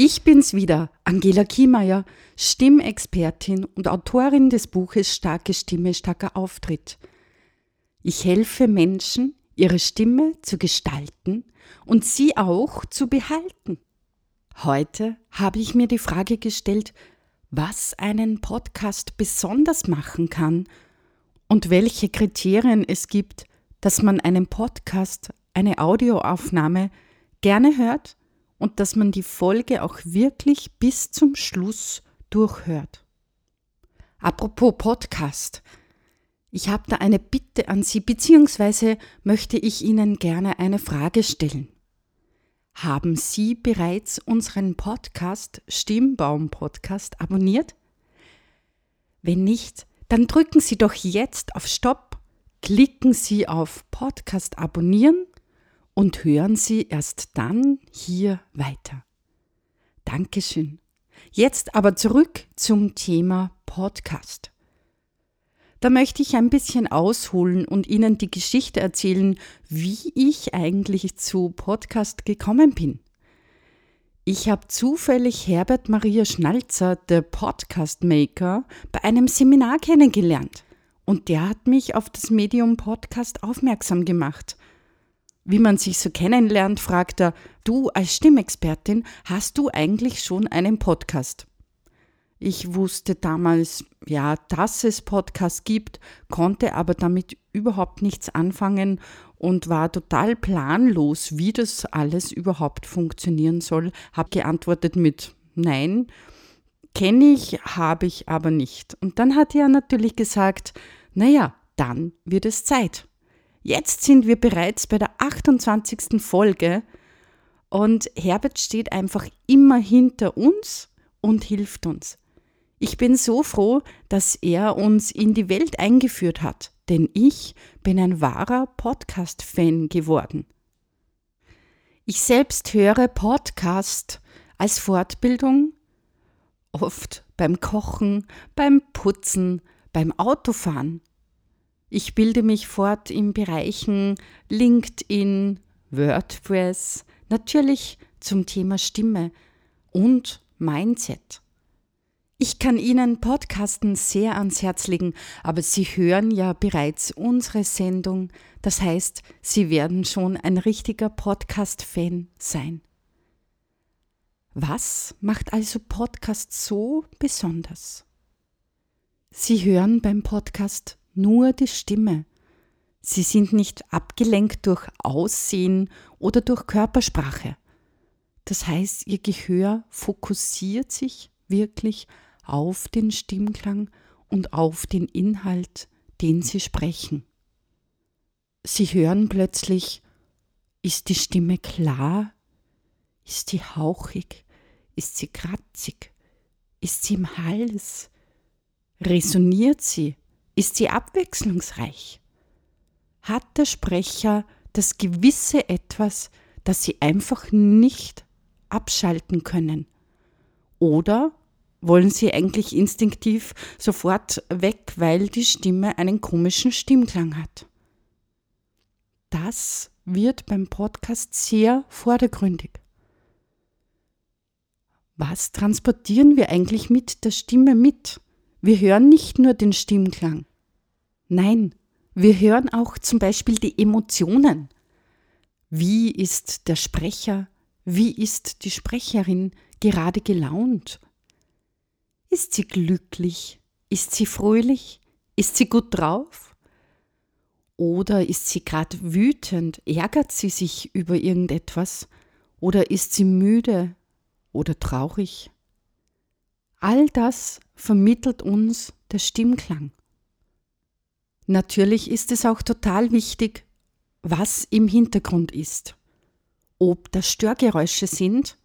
Ich bin's wieder, Angela Kiemeier, Stimmexpertin und Autorin des Buches Starke Stimme, starker Auftritt. Ich helfe Menschen, ihre Stimme zu gestalten und sie auch zu behalten. Heute habe ich mir die Frage gestellt, was einen Podcast besonders machen kann und welche Kriterien es gibt, dass man einen Podcast, eine Audioaufnahme gerne hört und dass man die Folge auch wirklich bis zum Schluss durchhört. Apropos Podcast. Ich habe da eine Bitte an Sie, beziehungsweise möchte ich Ihnen gerne eine Frage stellen. Haben Sie bereits unseren Podcast Stimmbaum Podcast abonniert? Wenn nicht, dann drücken Sie doch jetzt auf Stopp, klicken Sie auf Podcast abonnieren und hören Sie erst dann hier weiter. Dankeschön. Jetzt aber zurück zum Thema Podcast. Da möchte ich ein bisschen ausholen und Ihnen die Geschichte erzählen, wie ich eigentlich zu Podcast gekommen bin. Ich habe zufällig Herbert Maria Schnalzer, der Podcast Maker, bei einem Seminar kennengelernt. Und der hat mich auf das Medium Podcast aufmerksam gemacht wie man sich so kennenlernt, fragt er, du als Stimmexpertin, hast du eigentlich schon einen Podcast? Ich wusste damals, ja, dass es Podcasts gibt, konnte aber damit überhaupt nichts anfangen und war total planlos, wie das alles überhaupt funktionieren soll. Habe geantwortet mit Nein, kenne ich, habe ich aber nicht. Und dann hat er natürlich gesagt, naja, dann wird es Zeit. Jetzt sind wir bereits bei der 28. Folge und Herbert steht einfach immer hinter uns und hilft uns. Ich bin so froh, dass er uns in die Welt eingeführt hat, denn ich bin ein wahrer Podcast-Fan geworden. Ich selbst höre Podcast als Fortbildung, oft beim Kochen, beim Putzen, beim Autofahren ich bilde mich fort in Bereichen LinkedIn, WordPress, natürlich zum Thema Stimme und Mindset. Ich kann Ihnen Podcasten sehr ans Herz legen, aber Sie hören ja bereits unsere Sendung, das heißt, Sie werden schon ein richtiger Podcast-Fan sein. Was macht also Podcast so besonders? Sie hören beim Podcast nur die Stimme. Sie sind nicht abgelenkt durch Aussehen oder durch Körpersprache. Das heißt, Ihr Gehör fokussiert sich wirklich auf den Stimmklang und auf den Inhalt, den Sie sprechen. Sie hören plötzlich, ist die Stimme klar? Ist sie hauchig? Ist sie kratzig? Ist sie im Hals? Resoniert sie? Ist sie abwechslungsreich? Hat der Sprecher das gewisse etwas, das Sie einfach nicht abschalten können? Oder wollen Sie eigentlich instinktiv sofort weg, weil die Stimme einen komischen Stimmklang hat? Das wird beim Podcast sehr vordergründig. Was transportieren wir eigentlich mit der Stimme mit? Wir hören nicht nur den Stimmklang. Nein, wir hören auch zum Beispiel die Emotionen. Wie ist der Sprecher, wie ist die Sprecherin gerade gelaunt? Ist sie glücklich? Ist sie fröhlich? Ist sie gut drauf? Oder ist sie gerade wütend? Ärgert sie sich über irgendetwas? Oder ist sie müde oder traurig? All das vermittelt uns der Stimmklang. Natürlich ist es auch total wichtig, was im Hintergrund ist. Ob das Störgeräusche sind.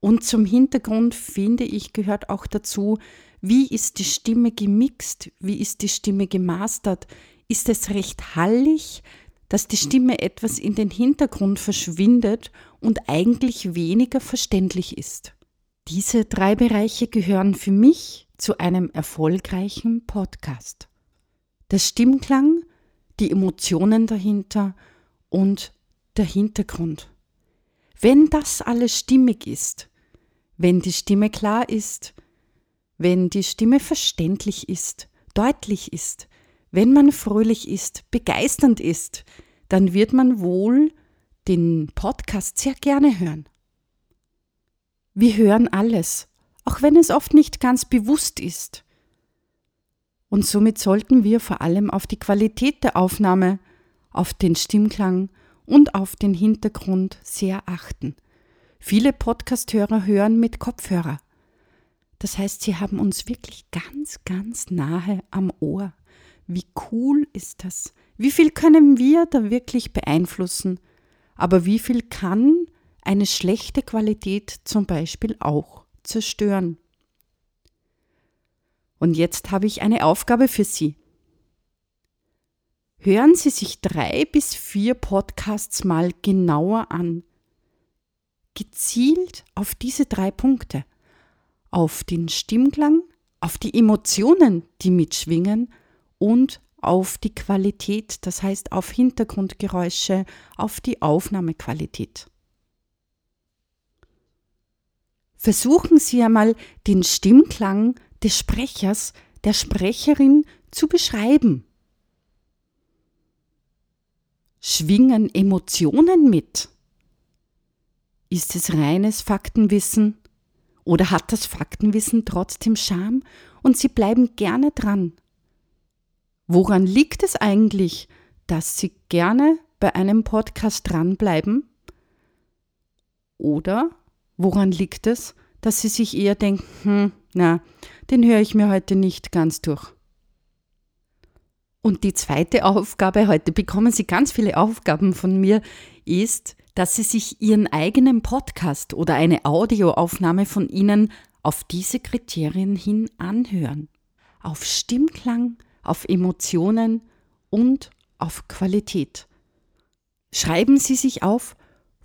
Und zum Hintergrund, finde ich, gehört auch dazu, wie ist die Stimme gemixt, wie ist die Stimme gemastert. Ist es recht hallig, dass die Stimme etwas in den Hintergrund verschwindet und eigentlich weniger verständlich ist? Diese drei Bereiche gehören für mich zu einem erfolgreichen Podcast. Der Stimmklang, die Emotionen dahinter und der Hintergrund. Wenn das alles stimmig ist, wenn die Stimme klar ist, wenn die Stimme verständlich ist, deutlich ist, wenn man fröhlich ist, begeisternd ist, dann wird man wohl den Podcast sehr gerne hören. Wir hören alles, auch wenn es oft nicht ganz bewusst ist. Und somit sollten wir vor allem auf die Qualität der Aufnahme, auf den Stimmklang und auf den Hintergrund sehr achten. Viele Podcasthörer hören mit Kopfhörer. Das heißt, sie haben uns wirklich ganz, ganz nahe am Ohr. Wie cool ist das? Wie viel können wir da wirklich beeinflussen? Aber wie viel kann eine schlechte Qualität zum Beispiel auch zerstören? Und jetzt habe ich eine Aufgabe für Sie. Hören Sie sich drei bis vier Podcasts mal genauer an. Gezielt auf diese drei Punkte. Auf den Stimmklang, auf die Emotionen, die mitschwingen und auf die Qualität, das heißt auf Hintergrundgeräusche, auf die Aufnahmequalität. Versuchen Sie einmal den Stimmklang des Sprechers, der Sprecherin zu beschreiben. Schwingen Emotionen mit? Ist es reines Faktenwissen? Oder hat das Faktenwissen trotzdem Charme und Sie bleiben gerne dran? Woran liegt es eigentlich, dass Sie gerne bei einem Podcast dranbleiben? Oder woran liegt es, dass Sie sich eher denken, hm, na, den höre ich mir heute nicht ganz durch. Und die zweite Aufgabe, heute bekommen Sie ganz viele Aufgaben von mir, ist, dass Sie sich Ihren eigenen Podcast oder eine Audioaufnahme von Ihnen auf diese Kriterien hin anhören. Auf Stimmklang, auf Emotionen und auf Qualität. Schreiben Sie sich auf,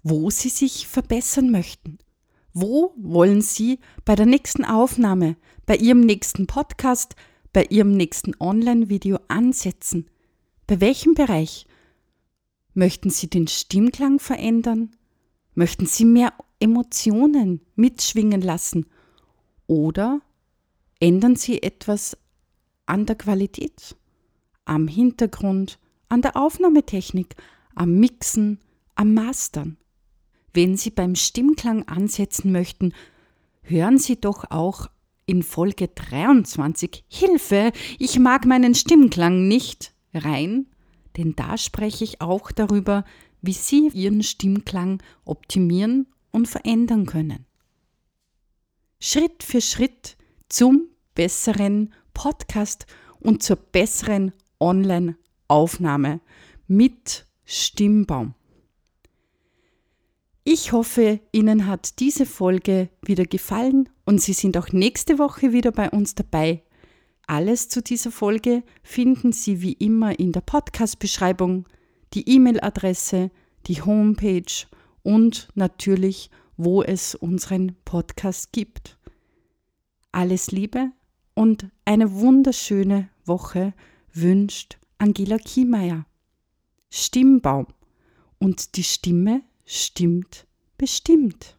wo Sie sich verbessern möchten wo wollen Sie bei der nächsten Aufnahme, bei Ihrem nächsten Podcast, bei Ihrem nächsten Online-Video ansetzen? Bei welchem Bereich? Möchten Sie den Stimmklang verändern? Möchten Sie mehr Emotionen mitschwingen lassen? Oder ändern Sie etwas an der Qualität, am Hintergrund, an der Aufnahmetechnik, am Mixen, am Mastern? Wenn Sie beim Stimmklang ansetzen möchten, hören Sie doch auch in Folge 23 Hilfe, ich mag meinen Stimmklang nicht rein, denn da spreche ich auch darüber, wie Sie Ihren Stimmklang optimieren und verändern können. Schritt für Schritt zum besseren Podcast und zur besseren Online-Aufnahme mit Stimmbaum. Ich hoffe, Ihnen hat diese Folge wieder gefallen und Sie sind auch nächste Woche wieder bei uns dabei. Alles zu dieser Folge finden Sie wie immer in der Podcast-Beschreibung, die E-Mail-Adresse, die Homepage und natürlich, wo es unseren Podcast gibt. Alles Liebe und eine wunderschöne Woche wünscht Angela Kiemeier. Stimmbaum und die Stimme stimmt bestimmt.